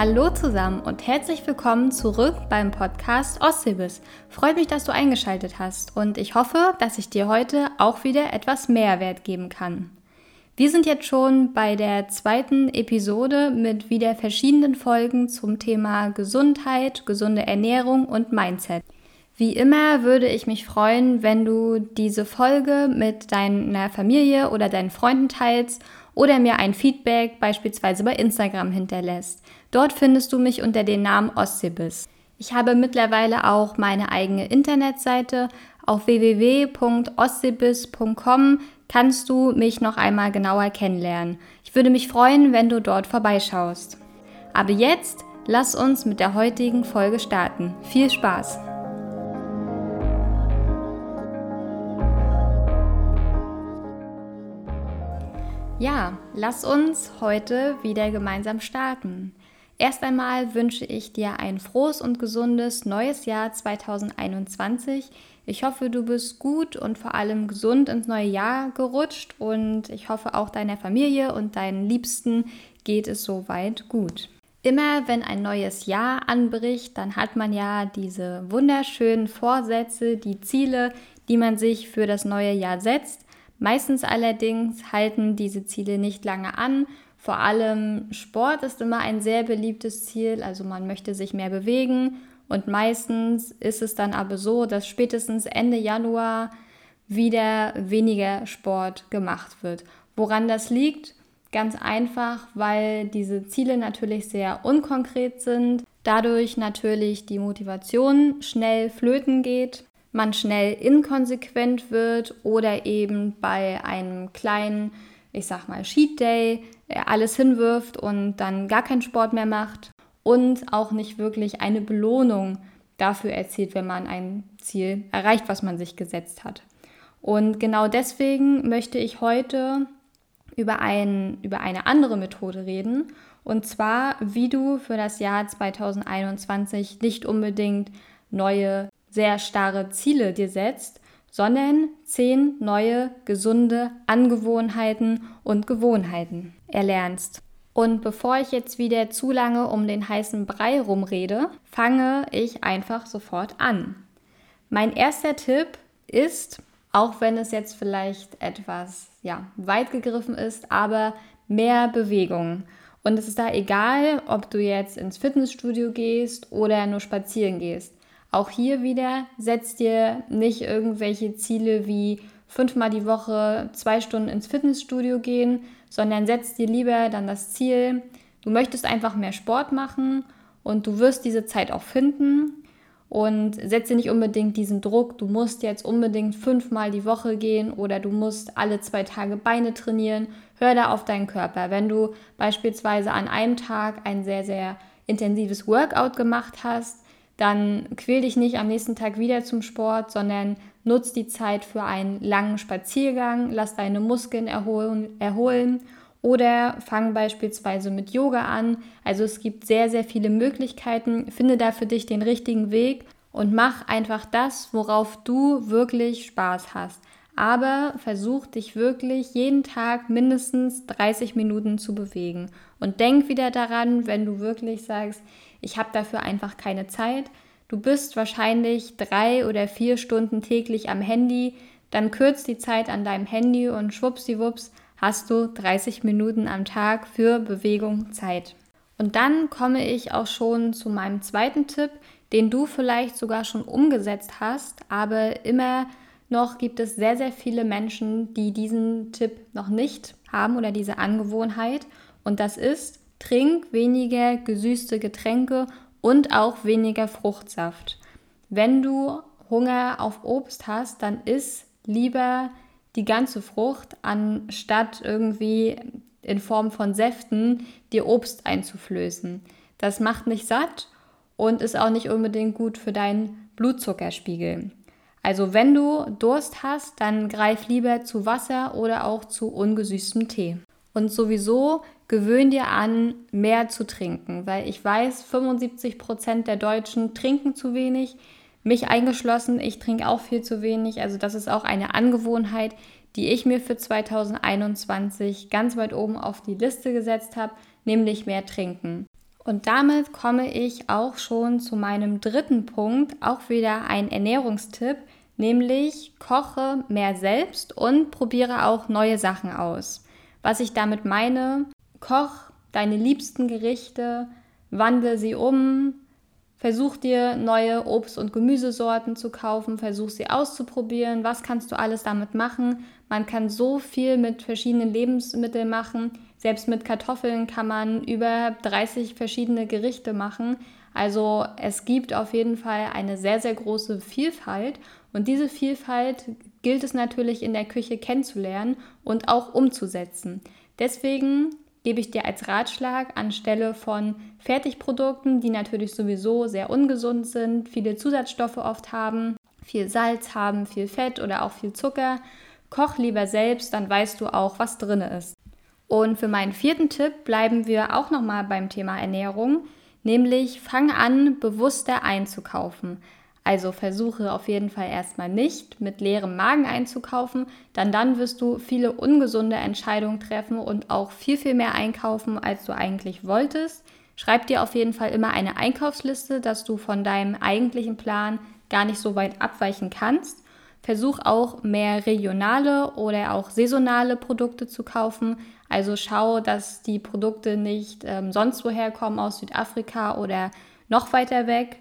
Hallo zusammen und herzlich willkommen zurück beim Podcast Ostseebis. Freut mich, dass du eingeschaltet hast und ich hoffe, dass ich dir heute auch wieder etwas Mehrwert geben kann. Wir sind jetzt schon bei der zweiten Episode mit wieder verschiedenen Folgen zum Thema Gesundheit, gesunde Ernährung und Mindset. Wie immer würde ich mich freuen, wenn du diese Folge mit deiner Familie oder deinen Freunden teilst oder mir ein Feedback beispielsweise bei Instagram hinterlässt. Dort findest du mich unter dem Namen Ossibis. Ich habe mittlerweile auch meine eigene Internetseite. Auf www.ossibis.com kannst du mich noch einmal genauer kennenlernen. Ich würde mich freuen, wenn du dort vorbeischaust. Aber jetzt lass uns mit der heutigen Folge starten. Viel Spaß! Ja, lass uns heute wieder gemeinsam starten. Erst einmal wünsche ich dir ein frohes und gesundes neues Jahr 2021. Ich hoffe, du bist gut und vor allem gesund ins neue Jahr gerutscht und ich hoffe auch deiner Familie und deinen Liebsten geht es soweit gut. Immer wenn ein neues Jahr anbricht, dann hat man ja diese wunderschönen Vorsätze, die Ziele, die man sich für das neue Jahr setzt. Meistens allerdings halten diese Ziele nicht lange an vor allem Sport ist immer ein sehr beliebtes Ziel, also man möchte sich mehr bewegen und meistens ist es dann aber so, dass spätestens Ende Januar wieder weniger Sport gemacht wird. Woran das liegt? Ganz einfach, weil diese Ziele natürlich sehr unkonkret sind, dadurch natürlich die Motivation schnell flöten geht, man schnell inkonsequent wird oder eben bei einem kleinen ich sag mal, Cheat Day, alles hinwirft und dann gar keinen Sport mehr macht und auch nicht wirklich eine Belohnung dafür erzielt, wenn man ein Ziel erreicht, was man sich gesetzt hat. Und genau deswegen möchte ich heute über, ein, über eine andere Methode reden. Und zwar, wie du für das Jahr 2021 nicht unbedingt neue, sehr starre Ziele dir setzt, sondern zehn neue gesunde Angewohnheiten und Gewohnheiten erlernst. Und bevor ich jetzt wieder zu lange um den heißen Brei rumrede, fange ich einfach sofort an. Mein erster Tipp ist, auch wenn es jetzt vielleicht etwas ja, weit gegriffen ist, aber mehr Bewegung. Und es ist da egal, ob du jetzt ins Fitnessstudio gehst oder nur spazieren gehst. Auch hier wieder setzt dir nicht irgendwelche Ziele wie fünfmal die Woche zwei Stunden ins Fitnessstudio gehen, sondern setzt dir lieber dann das Ziel, du möchtest einfach mehr Sport machen und du wirst diese Zeit auch finden und setze nicht unbedingt diesen Druck, du musst jetzt unbedingt fünfmal die Woche gehen oder du musst alle zwei Tage Beine trainieren. Hör da auf deinen Körper. Wenn du beispielsweise an einem Tag ein sehr, sehr intensives Workout gemacht hast, dann quäl dich nicht am nächsten Tag wieder zum Sport, sondern nutz die Zeit für einen langen Spaziergang, lass deine Muskeln erholen, erholen oder fang beispielsweise mit Yoga an. Also es gibt sehr, sehr viele Möglichkeiten. Finde da für dich den richtigen Weg und mach einfach das, worauf du wirklich Spaß hast. Aber versuch dich wirklich jeden Tag mindestens 30 Minuten zu bewegen. Und denk wieder daran, wenn du wirklich sagst, ich habe dafür einfach keine Zeit. Du bist wahrscheinlich drei oder vier Stunden täglich am Handy, dann kürzt die Zeit an deinem Handy und schwuppsiwupps hast du 30 Minuten am Tag für Bewegung Zeit. Und dann komme ich auch schon zu meinem zweiten Tipp, den du vielleicht sogar schon umgesetzt hast, aber immer noch gibt es sehr, sehr viele Menschen, die diesen Tipp noch nicht haben oder diese Angewohnheit. Und das ist, Trink weniger gesüßte Getränke und auch weniger Fruchtsaft. Wenn du Hunger auf Obst hast, dann isst lieber die ganze Frucht, anstatt irgendwie in Form von Säften dir Obst einzuflößen. Das macht nicht satt und ist auch nicht unbedingt gut für deinen Blutzuckerspiegel. Also wenn du Durst hast, dann greif lieber zu Wasser oder auch zu ungesüßtem Tee. Und sowieso gewöhn dir an, mehr zu trinken, weil ich weiß, 75 Prozent der Deutschen trinken zu wenig. Mich eingeschlossen, ich trinke auch viel zu wenig. Also das ist auch eine Angewohnheit, die ich mir für 2021 ganz weit oben auf die Liste gesetzt habe, nämlich mehr trinken. Und damit komme ich auch schon zu meinem dritten Punkt, auch wieder ein Ernährungstipp, nämlich koche mehr selbst und probiere auch neue Sachen aus. Was ich damit meine, koch deine liebsten Gerichte, wandle sie um, versuch dir neue Obst- und Gemüsesorten zu kaufen, versuch sie auszuprobieren, was kannst du alles damit machen. Man kann so viel mit verschiedenen Lebensmitteln machen. Selbst mit Kartoffeln kann man über 30 verschiedene Gerichte machen. Also es gibt auf jeden Fall eine sehr, sehr große Vielfalt. Und diese Vielfalt gilt es natürlich in der Küche kennenzulernen und auch umzusetzen. Deswegen gebe ich dir als Ratschlag anstelle von Fertigprodukten, die natürlich sowieso sehr ungesund sind, viele Zusatzstoffe oft haben, viel Salz haben, viel Fett oder auch viel Zucker, koch lieber selbst, dann weißt du auch, was drin ist. Und für meinen vierten Tipp bleiben wir auch nochmal beim Thema Ernährung, nämlich fang an, bewusster einzukaufen. Also versuche auf jeden Fall erstmal nicht mit leerem Magen einzukaufen, dann dann wirst du viele ungesunde Entscheidungen treffen und auch viel, viel mehr einkaufen, als du eigentlich wolltest. Schreib dir auf jeden Fall immer eine Einkaufsliste, dass du von deinem eigentlichen Plan gar nicht so weit abweichen kannst. Versuch auch mehr regionale oder auch saisonale Produkte zu kaufen. Also schau, dass die Produkte nicht ähm, sonst woher kommen aus Südafrika oder noch weiter weg.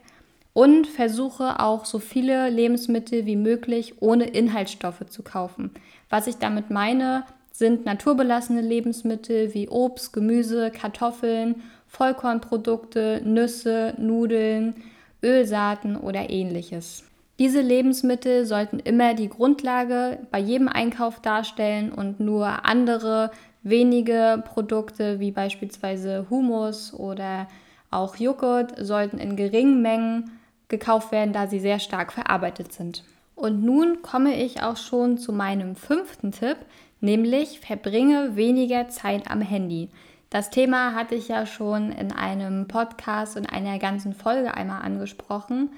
Und versuche auch so viele Lebensmittel wie möglich ohne Inhaltsstoffe zu kaufen. Was ich damit meine, sind naturbelassene Lebensmittel wie Obst, Gemüse, Kartoffeln, Vollkornprodukte, Nüsse, Nudeln, Ölsaaten oder ähnliches. Diese Lebensmittel sollten immer die Grundlage bei jedem Einkauf darstellen und nur andere wenige Produkte wie beispielsweise Humus oder auch Joghurt sollten in geringen Mengen gekauft werden, da sie sehr stark verarbeitet sind. Und nun komme ich auch schon zu meinem fünften Tipp, nämlich verbringe weniger Zeit am Handy. Das Thema hatte ich ja schon in einem Podcast und einer ganzen Folge einmal angesprochen.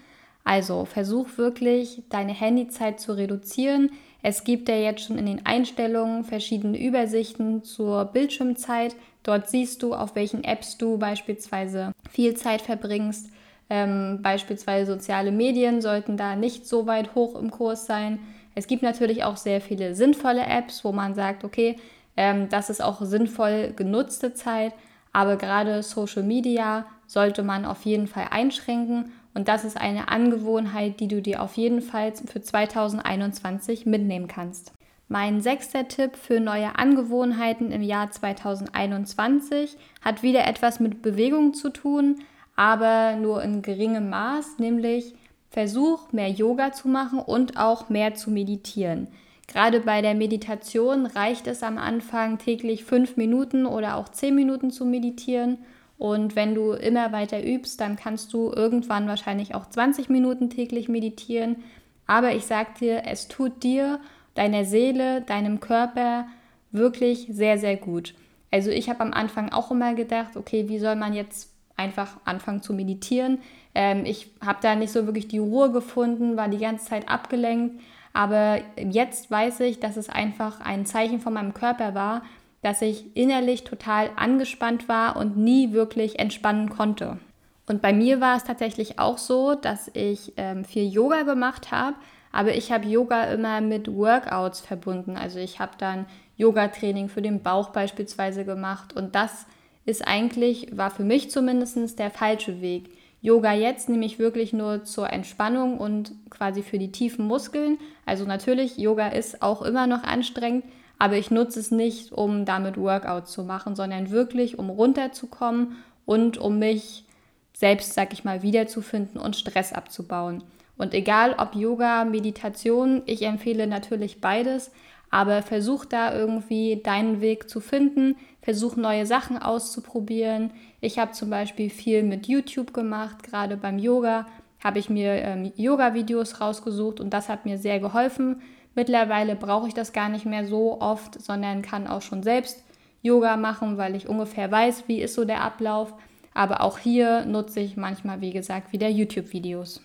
Also versuch wirklich, deine Handyzeit zu reduzieren. Es gibt ja jetzt schon in den Einstellungen verschiedene Übersichten zur Bildschirmzeit. Dort siehst du, auf welchen Apps du beispielsweise viel Zeit verbringst. Ähm, beispielsweise soziale Medien sollten da nicht so weit hoch im Kurs sein. Es gibt natürlich auch sehr viele sinnvolle Apps, wo man sagt, okay, ähm, das ist auch sinnvoll genutzte Zeit, aber gerade Social Media sollte man auf jeden Fall einschränken und das ist eine Angewohnheit, die du dir auf jeden Fall für 2021 mitnehmen kannst. Mein sechster Tipp für neue Angewohnheiten im Jahr 2021 hat wieder etwas mit Bewegung zu tun, aber nur in geringem Maß, nämlich versuch mehr Yoga zu machen und auch mehr zu meditieren. Gerade bei der Meditation reicht es am Anfang täglich fünf Minuten oder auch zehn Minuten zu meditieren und wenn du immer weiter übst, dann kannst du irgendwann wahrscheinlich auch 20 Minuten täglich meditieren. Aber ich sag dir, es tut dir, deiner Seele, deinem Körper wirklich sehr, sehr gut. Also ich habe am Anfang auch immer gedacht, okay, wie soll man jetzt einfach anfangen zu meditieren? Ähm, ich habe da nicht so wirklich die Ruhe gefunden, war die ganze Zeit abgelenkt. Aber jetzt weiß ich, dass es einfach ein Zeichen von meinem Körper war, dass ich innerlich total angespannt war und nie wirklich entspannen konnte. Und bei mir war es tatsächlich auch so, dass ich ähm, viel Yoga gemacht habe, aber ich habe Yoga immer mit Workouts verbunden. Also ich habe dann Yoga-Training für den Bauch beispielsweise gemacht und das ist eigentlich, war für mich zumindest der falsche Weg. Yoga jetzt nehme ich wirklich nur zur Entspannung und quasi für die tiefen Muskeln. Also natürlich, Yoga ist auch immer noch anstrengend, aber ich nutze es nicht, um damit Workouts zu machen, sondern wirklich, um runterzukommen und um mich selbst, sag ich mal, wiederzufinden und Stress abzubauen. Und egal ob Yoga, Meditation, ich empfehle natürlich beides, aber versuch da irgendwie deinen Weg zu finden, versuch neue Sachen auszuprobieren. Ich habe zum Beispiel viel mit YouTube gemacht, gerade beim Yoga habe ich mir ähm, Yoga-Videos rausgesucht und das hat mir sehr geholfen, Mittlerweile brauche ich das gar nicht mehr so oft, sondern kann auch schon selbst Yoga machen, weil ich ungefähr weiß, wie ist so der Ablauf. Aber auch hier nutze ich manchmal, wie gesagt, wieder YouTube-Videos.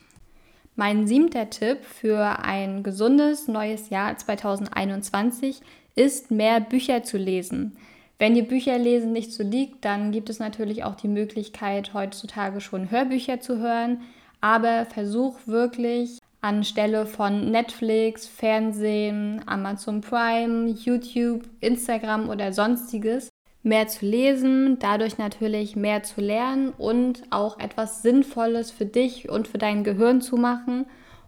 Mein siebter Tipp für ein gesundes neues Jahr 2021 ist, mehr Bücher zu lesen. Wenn dir Bücherlesen nicht so liegt, dann gibt es natürlich auch die Möglichkeit, heutzutage schon Hörbücher zu hören. Aber versuch wirklich anstelle von Netflix, Fernsehen, Amazon Prime, YouTube, Instagram oder sonstiges mehr zu lesen, dadurch natürlich mehr zu lernen und auch etwas Sinnvolles für dich und für dein Gehirn zu machen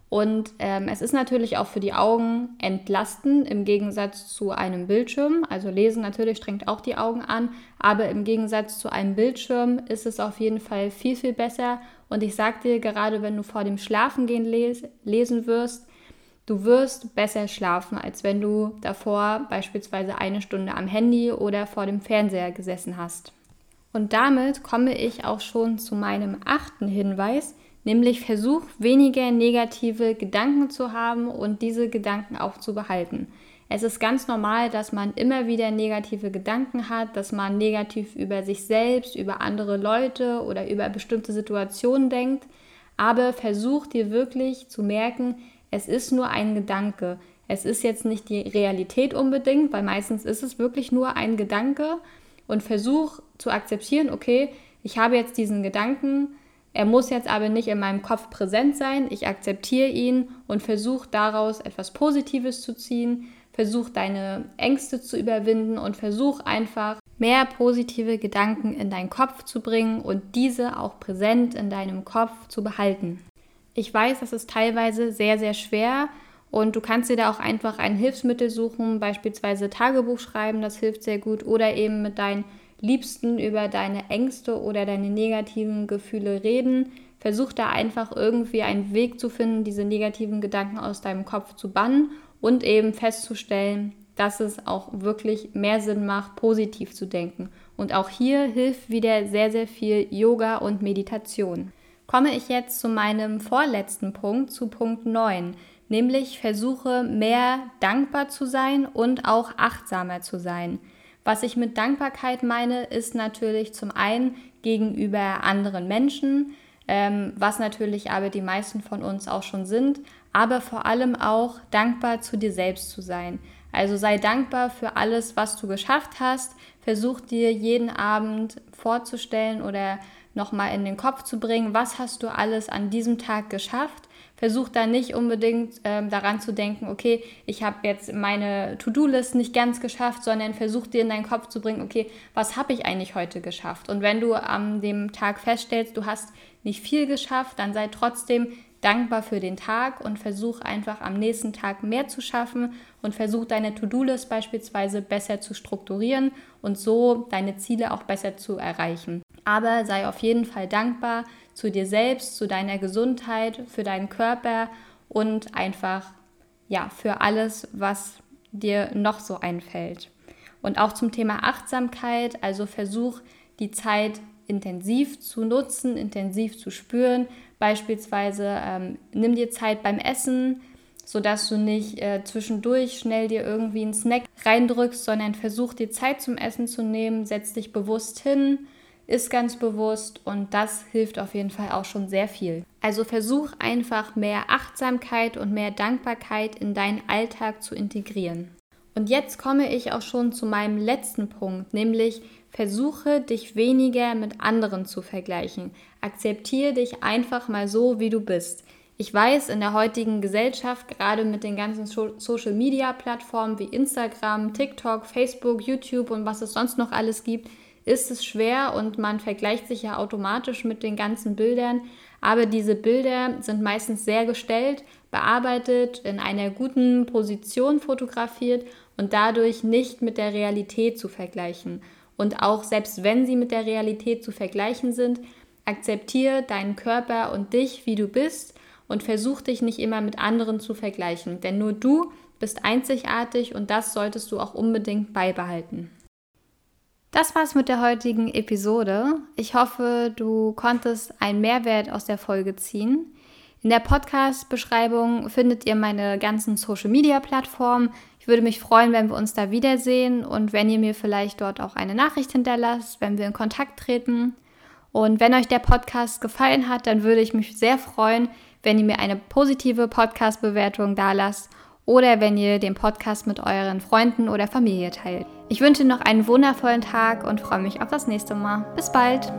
und ähm, es ist natürlich auch für die Augen entlastend im Gegensatz zu einem Bildschirm. Also lesen natürlich strengt auch die Augen an, aber im Gegensatz zu einem Bildschirm ist es auf jeden Fall viel, viel besser. Und ich sag dir, gerade wenn du vor dem Schlafengehen les lesen wirst, du wirst besser schlafen, als wenn du davor beispielsweise eine Stunde am Handy oder vor dem Fernseher gesessen hast. Und damit komme ich auch schon zu meinem achten Hinweis, Nämlich versuch weniger negative Gedanken zu haben und diese Gedanken auch zu behalten. Es ist ganz normal, dass man immer wieder negative Gedanken hat, dass man negativ über sich selbst, über andere Leute oder über bestimmte Situationen denkt. Aber versuch dir wirklich zu merken, es ist nur ein Gedanke. Es ist jetzt nicht die Realität unbedingt, weil meistens ist es wirklich nur ein Gedanke. Und versuch zu akzeptieren, okay, ich habe jetzt diesen Gedanken, er muss jetzt aber nicht in meinem Kopf präsent sein. Ich akzeptiere ihn und versuche daraus etwas Positives zu ziehen. Versuch deine Ängste zu überwinden und versuch einfach mehr positive Gedanken in deinen Kopf zu bringen und diese auch präsent in deinem Kopf zu behalten. Ich weiß, das ist teilweise sehr, sehr schwer und du kannst dir da auch einfach ein Hilfsmittel suchen, beispielsweise Tagebuch schreiben, das hilft sehr gut oder eben mit deinen liebsten über deine Ängste oder deine negativen Gefühle reden. Versuch da einfach irgendwie einen Weg zu finden, diese negativen Gedanken aus deinem Kopf zu bannen und eben festzustellen, dass es auch wirklich mehr Sinn macht, positiv zu denken. Und auch hier hilft wieder sehr, sehr viel Yoga und Meditation. Komme ich jetzt zu meinem vorletzten Punkt, zu Punkt 9, nämlich versuche mehr dankbar zu sein und auch achtsamer zu sein. Was ich mit Dankbarkeit meine, ist natürlich zum einen gegenüber anderen Menschen, ähm, was natürlich aber die meisten von uns auch schon sind, aber vor allem auch dankbar zu dir selbst zu sein. Also sei dankbar für alles, was du geschafft hast. Versuch dir jeden Abend vorzustellen oder nochmal in den Kopf zu bringen, was hast du alles an diesem Tag geschafft versuch da nicht unbedingt ähm, daran zu denken, okay, ich habe jetzt meine To-Do-List nicht ganz geschafft, sondern versuch dir in deinen Kopf zu bringen, okay, was habe ich eigentlich heute geschafft? Und wenn du an dem Tag feststellst, du hast nicht viel geschafft, dann sei trotzdem dankbar für den Tag und versuch einfach am nächsten Tag mehr zu schaffen und versuch deine To-Do-List beispielsweise besser zu strukturieren und so deine Ziele auch besser zu erreichen. Aber sei auf jeden Fall dankbar zu dir selbst, zu deiner Gesundheit, für deinen Körper und einfach ja, für alles, was dir noch so einfällt. Und auch zum Thema Achtsamkeit, also versuch die Zeit intensiv zu nutzen, intensiv zu spüren. Beispielsweise ähm, nimm dir Zeit beim Essen, sodass du nicht äh, zwischendurch schnell dir irgendwie einen Snack reindrückst, sondern versuch dir Zeit zum Essen zu nehmen, setz dich bewusst hin ist ganz bewusst und das hilft auf jeden Fall auch schon sehr viel. Also versuch einfach mehr Achtsamkeit und mehr Dankbarkeit in deinen Alltag zu integrieren. Und jetzt komme ich auch schon zu meinem letzten Punkt, nämlich versuche dich weniger mit anderen zu vergleichen. Akzeptiere dich einfach mal so, wie du bist. Ich weiß, in der heutigen Gesellschaft, gerade mit den ganzen Social-Media-Plattformen wie Instagram, TikTok, Facebook, YouTube und was es sonst noch alles gibt, ist es schwer und man vergleicht sich ja automatisch mit den ganzen Bildern. Aber diese Bilder sind meistens sehr gestellt, bearbeitet, in einer guten Position fotografiert und dadurch nicht mit der Realität zu vergleichen. Und auch selbst wenn sie mit der Realität zu vergleichen sind, akzeptiere deinen Körper und dich, wie du bist und versuch dich nicht immer mit anderen zu vergleichen. Denn nur du bist einzigartig und das solltest du auch unbedingt beibehalten. Das war's mit der heutigen Episode. Ich hoffe, du konntest einen Mehrwert aus der Folge ziehen. In der Podcast-Beschreibung findet ihr meine ganzen Social-Media-Plattformen. Ich würde mich freuen, wenn wir uns da wiedersehen und wenn ihr mir vielleicht dort auch eine Nachricht hinterlasst, wenn wir in Kontakt treten. Und wenn euch der Podcast gefallen hat, dann würde ich mich sehr freuen, wenn ihr mir eine positive Podcast-Bewertung da lasst oder wenn ihr den Podcast mit euren Freunden oder Familie teilt. Ich wünsche noch einen wundervollen Tag und freue mich auf das nächste Mal. Bis bald!